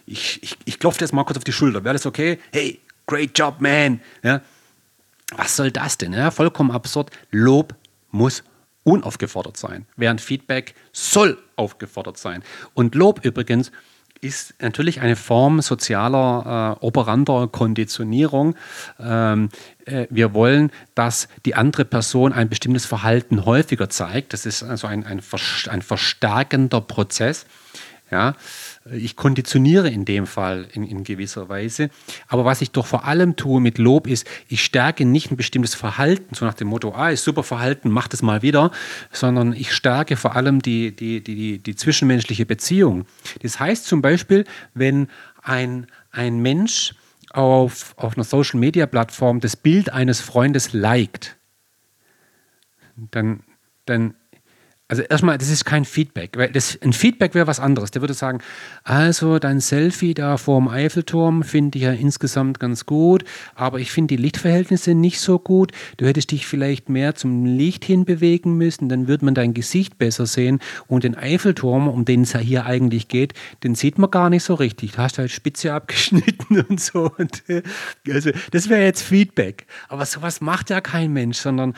Ich, ich, ich klopfe dir jetzt mal kurz auf die Schulter, wäre das okay? Hey, great job, man. Ja? Was soll das denn? Ja? Vollkommen absurd. Lob muss unaufgefordert sein, während Feedback soll aufgefordert sein. Und Lob übrigens ist natürlich eine Form sozialer äh, operanter Konditionierung. Ähm, äh, wir wollen, dass die andere Person ein bestimmtes Verhalten häufiger zeigt. Das ist also ein, ein, ein verstärkender Prozess. Ja, ich konditioniere in dem Fall in, in, gewisser Weise. Aber was ich doch vor allem tue mit Lob ist, ich stärke nicht ein bestimmtes Verhalten, so nach dem Motto, ah, ist super Verhalten, mach das mal wieder, sondern ich stärke vor allem die, die, die, die zwischenmenschliche Beziehung. Das heißt zum Beispiel, wenn ein, ein Mensch auf, auf einer Social-Media-Plattform das Bild eines Freundes liked, dann, dann also erstmal, das ist kein Feedback. Weil das, ein Feedback wäre was anderes. Der würde sagen, also dein Selfie da vor dem Eiffelturm finde ich ja insgesamt ganz gut, aber ich finde die Lichtverhältnisse nicht so gut. Du hättest dich vielleicht mehr zum Licht hin bewegen müssen, dann würde man dein Gesicht besser sehen. Und den Eiffelturm, um den es ja hier eigentlich geht, den sieht man gar nicht so richtig. Du hast halt Spitze abgeschnitten und so. Und, äh, also das wäre jetzt Feedback. Aber sowas macht ja kein Mensch, sondern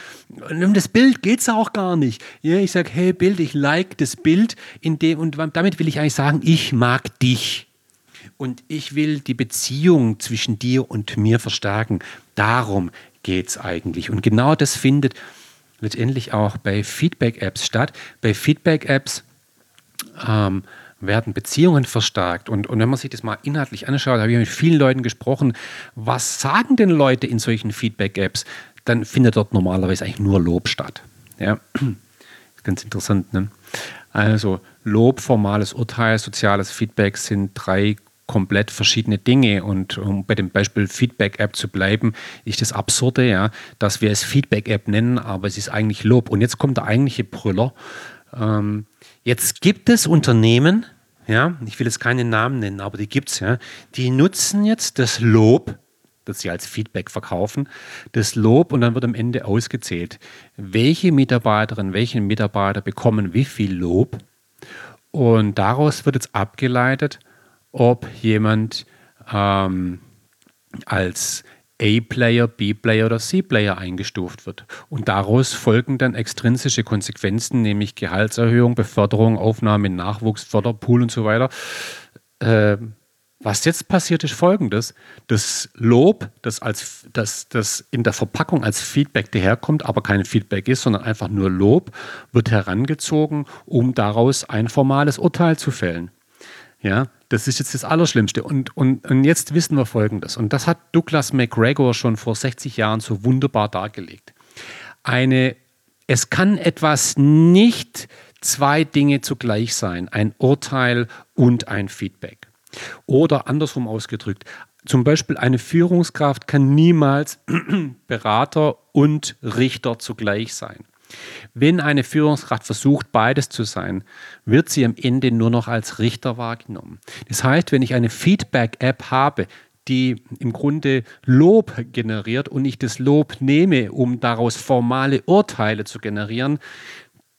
um das Bild geht es auch gar nicht. Ja, ich sage, hey Bild, ich like das Bild, in dem, und damit will ich eigentlich sagen, ich mag dich. Und ich will die Beziehung zwischen dir und mir verstärken. Darum geht es eigentlich. Und genau das findet letztendlich auch bei Feedback-Apps statt. Bei Feedback-Apps ähm, werden Beziehungen verstärkt. Und, und wenn man sich das mal inhaltlich anschaut, habe ich mit vielen Leuten gesprochen, was sagen denn Leute in solchen Feedback-Apps? Dann findet dort normalerweise eigentlich nur Lob statt. Ja. Ganz interessant. Ne? Also Lob, formales Urteil, soziales Feedback sind drei komplett verschiedene Dinge. Und um bei dem Beispiel Feedback-App zu bleiben, ist das Absurde, ja, dass wir es Feedback-App nennen, aber es ist eigentlich Lob. Und jetzt kommt der eigentliche Brüller. Ähm, jetzt gibt es Unternehmen, ja, ich will jetzt keinen Namen nennen, aber die gibt es, ja, die nutzen jetzt das Lob das sie als Feedback verkaufen, das Lob und dann wird am Ende ausgezählt, welche Mitarbeiterin, welche Mitarbeiter bekommen wie viel Lob und daraus wird jetzt abgeleitet, ob jemand ähm, als A-Player, B-Player oder C-Player eingestuft wird. Und daraus folgen dann extrinsische Konsequenzen, nämlich Gehaltserhöhung, Beförderung, Aufnahme Nachwuchs, Förderpool und so weiter. Äh, was jetzt passiert, ist folgendes: Das Lob, das, als, das, das in der Verpackung als Feedback daherkommt, aber kein Feedback ist, sondern einfach nur Lob, wird herangezogen, um daraus ein formales Urteil zu fällen. Ja, das ist jetzt das Allerschlimmste. Und, und, und jetzt wissen wir Folgendes. Und das hat Douglas McGregor schon vor 60 Jahren so wunderbar dargelegt. Eine, es kann etwas nicht zwei Dinge zugleich sein: ein Urteil und ein Feedback. Oder andersrum ausgedrückt, zum Beispiel eine Führungskraft kann niemals Berater und Richter zugleich sein. Wenn eine Führungskraft versucht, beides zu sein, wird sie am Ende nur noch als Richter wahrgenommen. Das heißt, wenn ich eine Feedback-App habe, die im Grunde Lob generiert und ich das Lob nehme, um daraus formale Urteile zu generieren,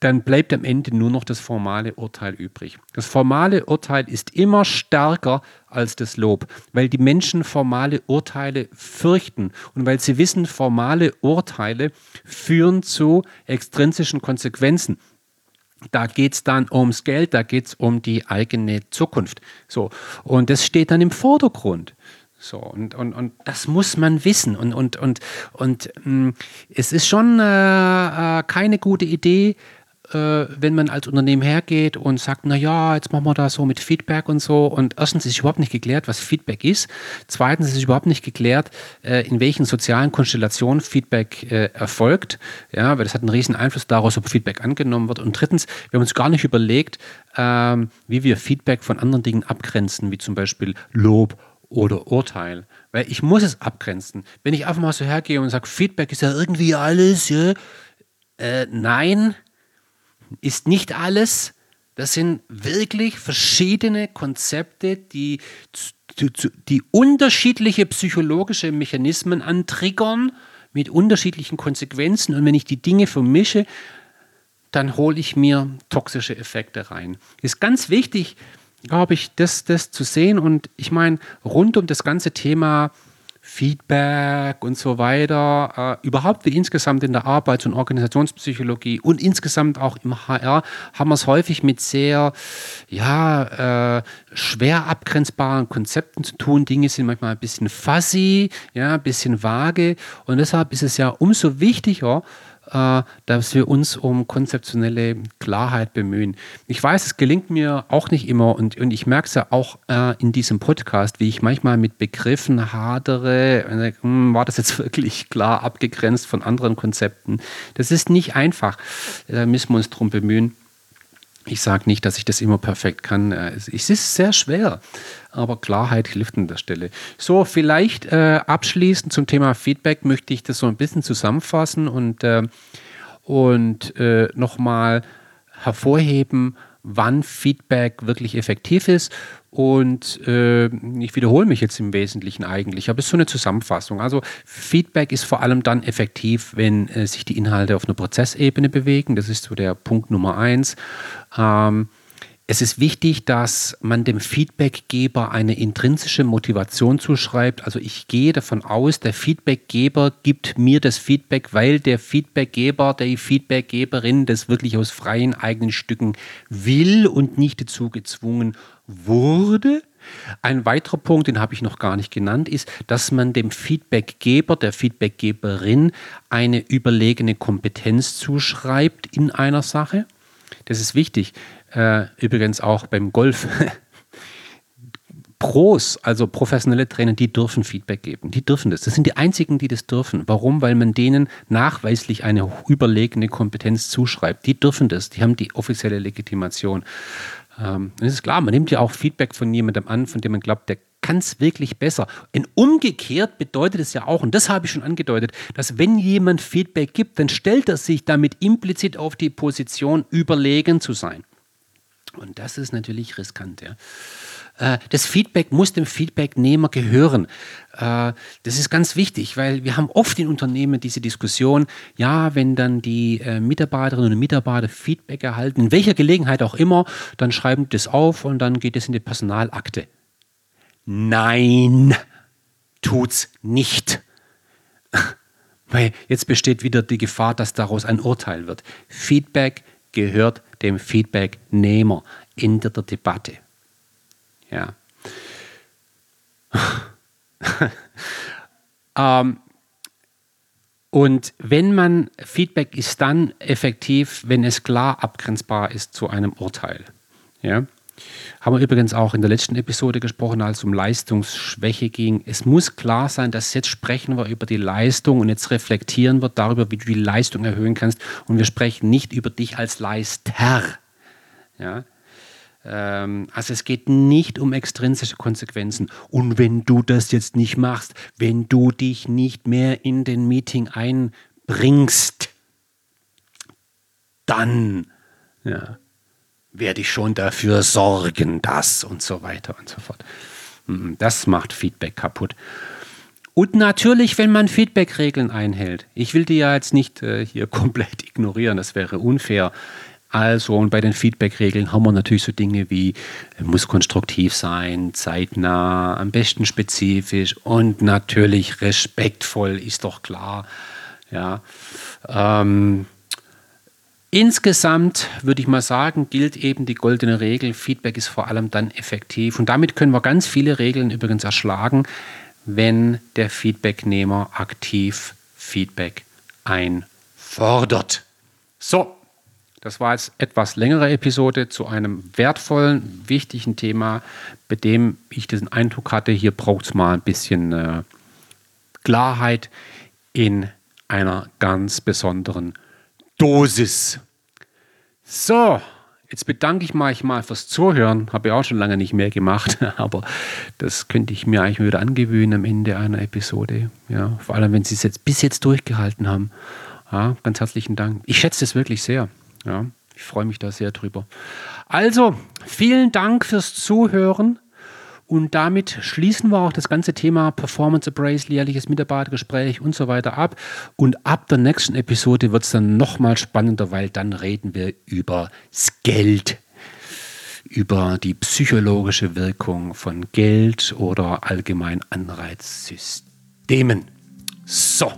dann bleibt am Ende nur noch das formale Urteil übrig. Das formale Urteil ist immer stärker als das Lob, weil die Menschen formale Urteile fürchten und weil sie wissen, formale Urteile führen zu extrinsischen Konsequenzen. Da geht es dann ums Geld, da geht es um die eigene Zukunft. So, und das steht dann im Vordergrund. So, und, und, und das muss man wissen. Und, und, und, und mh, mm, es ist schon äh, äh, keine gute Idee, wenn man als Unternehmen hergeht und sagt, na ja, jetzt machen wir da so mit Feedback und so. Und erstens ist überhaupt nicht geklärt, was Feedback ist. Zweitens ist überhaupt nicht geklärt, äh, in welchen sozialen Konstellationen Feedback äh, erfolgt. Ja, weil das hat einen riesen Einfluss daraus, ob Feedback angenommen wird. Und drittens, wir haben uns gar nicht überlegt, ähm, wie wir Feedback von anderen Dingen abgrenzen, wie zum Beispiel Lob oder Urteil. Weil ich muss es abgrenzen. Wenn ich einfach mal so hergehe und sage, Feedback ist ja irgendwie alles, ja, äh, nein, ist nicht alles. Das sind wirklich verschiedene Konzepte, die, die unterschiedliche psychologische Mechanismen antriggern mit unterschiedlichen Konsequenzen. Und wenn ich die Dinge vermische, dann hole ich mir toxische Effekte rein. Ist ganz wichtig, glaube ich, das, das zu sehen. Und ich meine, rund um das ganze Thema Feedback und so weiter, äh, überhaupt wie insgesamt in der Arbeits- und Organisationspsychologie und insgesamt auch im HR haben wir es häufig mit sehr ja, äh, schwer abgrenzbaren Konzepten zu tun. Dinge sind manchmal ein bisschen fuzzy, ja, ein bisschen vage und deshalb ist es ja umso wichtiger, dass wir uns um konzeptionelle Klarheit bemühen. Ich weiß, es gelingt mir auch nicht immer und, und ich merke es ja auch äh, in diesem Podcast, wie ich manchmal mit Begriffen hadere. Hm, war das jetzt wirklich klar abgegrenzt von anderen Konzepten? Das ist nicht einfach. Da müssen wir uns darum bemühen. Ich sage nicht, dass ich das immer perfekt kann. Äh, es ist sehr schwer, aber Klarheit hilft an der Stelle. So, vielleicht äh, abschließend zum Thema Feedback möchte ich das so ein bisschen zusammenfassen und, äh, und äh, nochmal hervorheben, wann Feedback wirklich effektiv ist. Und äh, ich wiederhole mich jetzt im Wesentlichen eigentlich, aber es ist so eine Zusammenfassung. Also Feedback ist vor allem dann effektiv, wenn äh, sich die Inhalte auf einer Prozessebene bewegen. Das ist so der Punkt Nummer eins. Ähm, es ist wichtig, dass man dem Feedbackgeber eine intrinsische Motivation zuschreibt. Also ich gehe davon aus, der Feedbackgeber gibt mir das Feedback, weil der Feedbackgeber, die Feedbackgeberin das wirklich aus freien eigenen Stücken will und nicht dazu gezwungen wurde. Ein weiterer Punkt, den habe ich noch gar nicht genannt, ist, dass man dem Feedbackgeber, der Feedbackgeberin eine überlegene Kompetenz zuschreibt in einer Sache. Das ist wichtig. Äh, übrigens auch beim Golf. Pros, also professionelle Trainer, die dürfen Feedback geben. Die dürfen das. Das sind die einzigen, die das dürfen. Warum? Weil man denen nachweislich eine überlegene Kompetenz zuschreibt. Die dürfen das. Die haben die offizielle Legitimation. Ähm, das ist klar, man nimmt ja auch Feedback von jemandem an, von dem man glaubt, der kann es wirklich besser. Und umgekehrt bedeutet es ja auch, und das habe ich schon angedeutet, dass wenn jemand Feedback gibt, dann stellt er sich damit implizit auf die Position, überlegen zu sein. Und das ist natürlich riskant. Ja. Äh, das Feedback muss dem Feedbacknehmer gehören. Äh, das ist ganz wichtig, weil wir haben oft in Unternehmen diese Diskussion, ja, wenn dann die äh, Mitarbeiterinnen und Mitarbeiter Feedback erhalten, in welcher Gelegenheit auch immer, dann schreiben die das auf und dann geht es in die Personalakte. Nein, tut's nicht. Weil jetzt besteht wieder die Gefahr, dass daraus ein Urteil wird. Feedback gehört dem Feedbacknehmer in der Debatte. Ja. ähm, und wenn man Feedback ist dann effektiv, wenn es klar abgrenzbar ist zu einem Urteil. Ja. Haben wir übrigens auch in der letzten Episode gesprochen, als es um Leistungsschwäche ging. Es muss klar sein, dass jetzt sprechen wir über die Leistung und jetzt reflektieren wir darüber, wie du die Leistung erhöhen kannst. Und wir sprechen nicht über dich als Leister. Ja? Ähm, also es geht nicht um extrinsische Konsequenzen. Und wenn du das jetzt nicht machst, wenn du dich nicht mehr in den Meeting einbringst, dann ja, werde ich schon dafür sorgen, dass und so weiter und so fort. Mhm, das macht Feedback kaputt. Und natürlich, wenn man Feedback-Regeln einhält. Ich will die ja jetzt nicht äh, hier komplett ignorieren, das wäre unfair. Also, und bei den Feedback-Regeln haben wir natürlich so Dinge wie, muss konstruktiv sein, zeitnah, am besten spezifisch und natürlich respektvoll, ist doch klar. Ja. Ähm, insgesamt würde ich mal sagen, gilt eben die goldene Regel, Feedback ist vor allem dann effektiv. Und damit können wir ganz viele Regeln übrigens erschlagen, wenn der Feedbacknehmer aktiv Feedback einfordert. So, das war jetzt etwas längere Episode zu einem wertvollen, wichtigen Thema, bei dem ich den Eindruck hatte, hier braucht es mal ein bisschen äh, Klarheit in einer ganz besonderen Dosis. So, jetzt bedanke ich mich mal fürs Zuhören. Habe ich auch schon lange nicht mehr gemacht, aber das könnte ich mir eigentlich wieder angewöhnen am Ende einer Episode. Ja, vor allem, wenn Sie es jetzt bis jetzt durchgehalten haben. Ja, ganz herzlichen Dank. Ich schätze es wirklich sehr. Ja, ich freue mich da sehr drüber. Also, vielen Dank fürs Zuhören. Und damit schließen wir auch das ganze Thema Performance Appraisal, jährliches Mitarbeitergespräch und so weiter ab. Und ab der nächsten Episode wird es dann nochmal spannender, weil dann reden wir über das Geld, über die psychologische Wirkung von Geld oder allgemein Anreizsystemen. So.